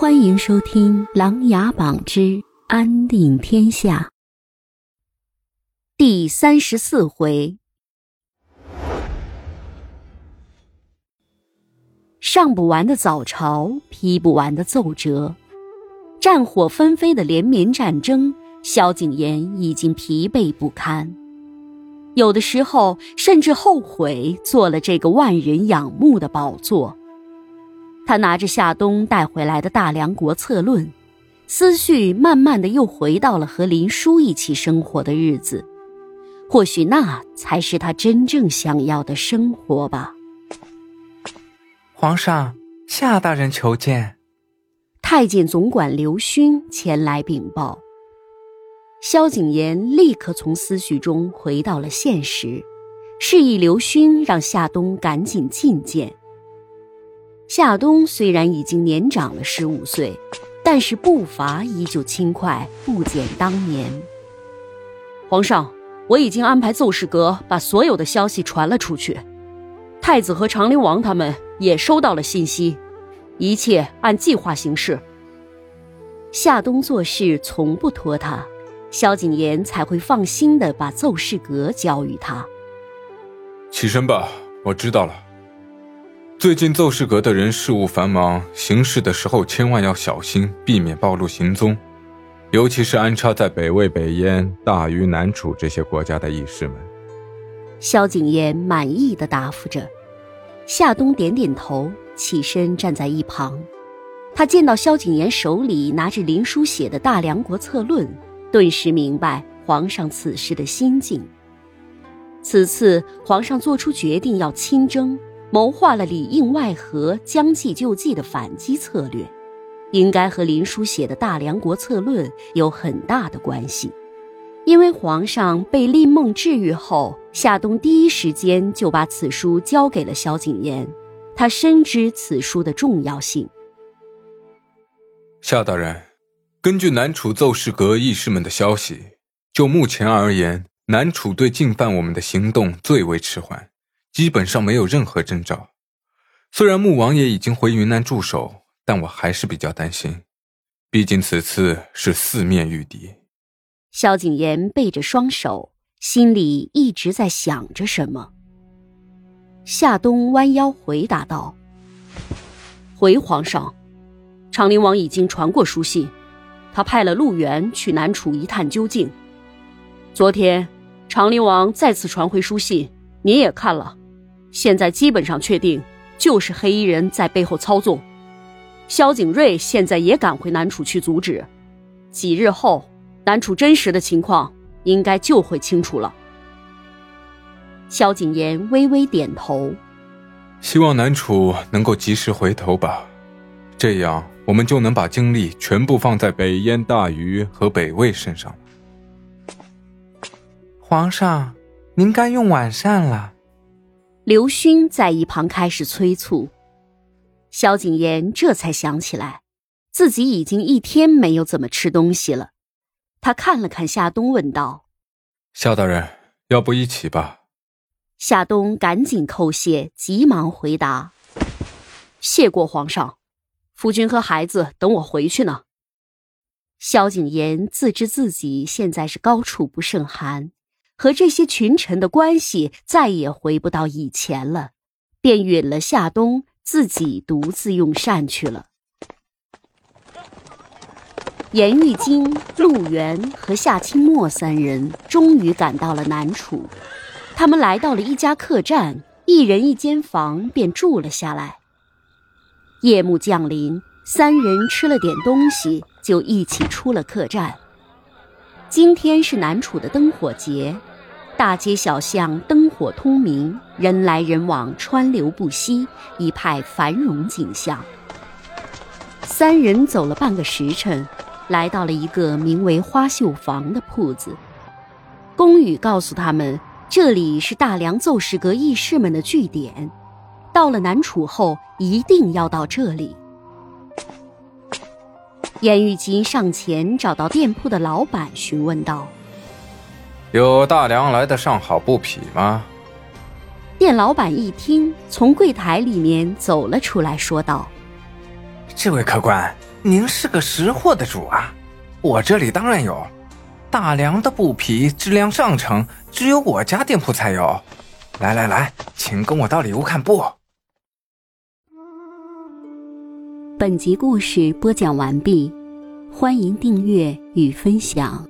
欢迎收听《琅琊榜之安定天下》第三十四回。上不完的早朝，批不完的奏折，战火纷飞的连绵战争，萧景琰已经疲惫不堪，有的时候甚至后悔做了这个万人仰慕的宝座。他拿着夏冬带回来的《大梁国策论》，思绪慢慢的又回到了和林殊一起生活的日子。或许那才是他真正想要的生活吧。皇上，夏大人求见。太监总管刘勋前来禀报。萧景琰立刻从思绪中回到了现实，示意刘勋让夏冬赶紧觐见。夏冬虽然已经年长了十五岁，但是步伐依旧轻快，不减当年。皇上，我已经安排奏事阁把所有的消息传了出去，太子和长陵王他们也收到了信息，一切按计划行事。夏冬做事从不拖沓，萧景琰才会放心的把奏事阁交予他。起身吧，我知道了。最近奏事阁的人事务繁忙，行事的时候千万要小心，避免暴露行踪。尤其是安插在北魏、北燕、大虞、南楚这些国家的义士们。萧景琰满意的答复着，夏冬点点头，起身站在一旁。他见到萧景琰手里拿着林殊写的《大梁国策论》，顿时明白皇上此时的心境。此次皇上做出决定要亲征。谋划了里应外合、将计就计的反击策略，应该和林殊写的《大梁国策论》有很大的关系。因为皇上被令梦治愈后，夏冬第一时间就把此书交给了萧景琰，他深知此书的重要性。夏大人，根据南楚奏事阁义士们的消息，就目前而言，南楚对进犯我们的行动最为迟缓。基本上没有任何征兆。虽然穆王爷已经回云南驻守，但我还是比较担心。毕竟此次是四面御敌。萧景琰背着双手，心里一直在想着什么。夏冬弯腰回答道：“回皇上，长陵王已经传过书信，他派了陆源去南楚一探究竟。昨天，长陵王再次传回书信，您也看了。”现在基本上确定，就是黑衣人在背后操纵。萧景睿现在也赶回南楚去阻止。几日后，南楚真实的情况应该就会清楚了。萧景琰微微点头，希望南楚能够及时回头吧，这样我们就能把精力全部放在北燕、大虞和北魏身上了。皇上，您该用晚膳了。刘勋在一旁开始催促，萧景琰这才想起来，自己已经一天没有怎么吃东西了。他看了看夏冬，问道：“夏大人，要不一起吧？”夏冬赶紧叩谢，急忙回答：“谢过皇上，夫君和孩子等我回去呢。”萧景琰自知自己现在是高处不胜寒。和这些群臣的关系再也回不到以前了，便允了夏冬，自己独自用膳去了。颜玉京、陆源和夏清墨三人终于赶到了南楚，他们来到了一家客栈，一人一间房，便住了下来。夜幕降临，三人吃了点东西，就一起出了客栈。今天是南楚的灯火节。大街小巷灯火通明，人来人往，川流不息，一派繁荣景象。三人走了半个时辰，来到了一个名为“花绣坊”的铺子。宫羽告诉他们，这里是大梁奏事阁义士们的据点，到了南楚后一定要到这里。燕玉金上前找到店铺的老板询问道。有大梁来的上好布匹吗？店老板一听，从柜台里面走了出来说道，这位客官，您是个识货的主啊，我这里当然有，大梁的布匹质量上乘，只有我家店铺才有。来来来，请跟我到里屋看布。本集故事播讲完毕欢迎订阅与分享。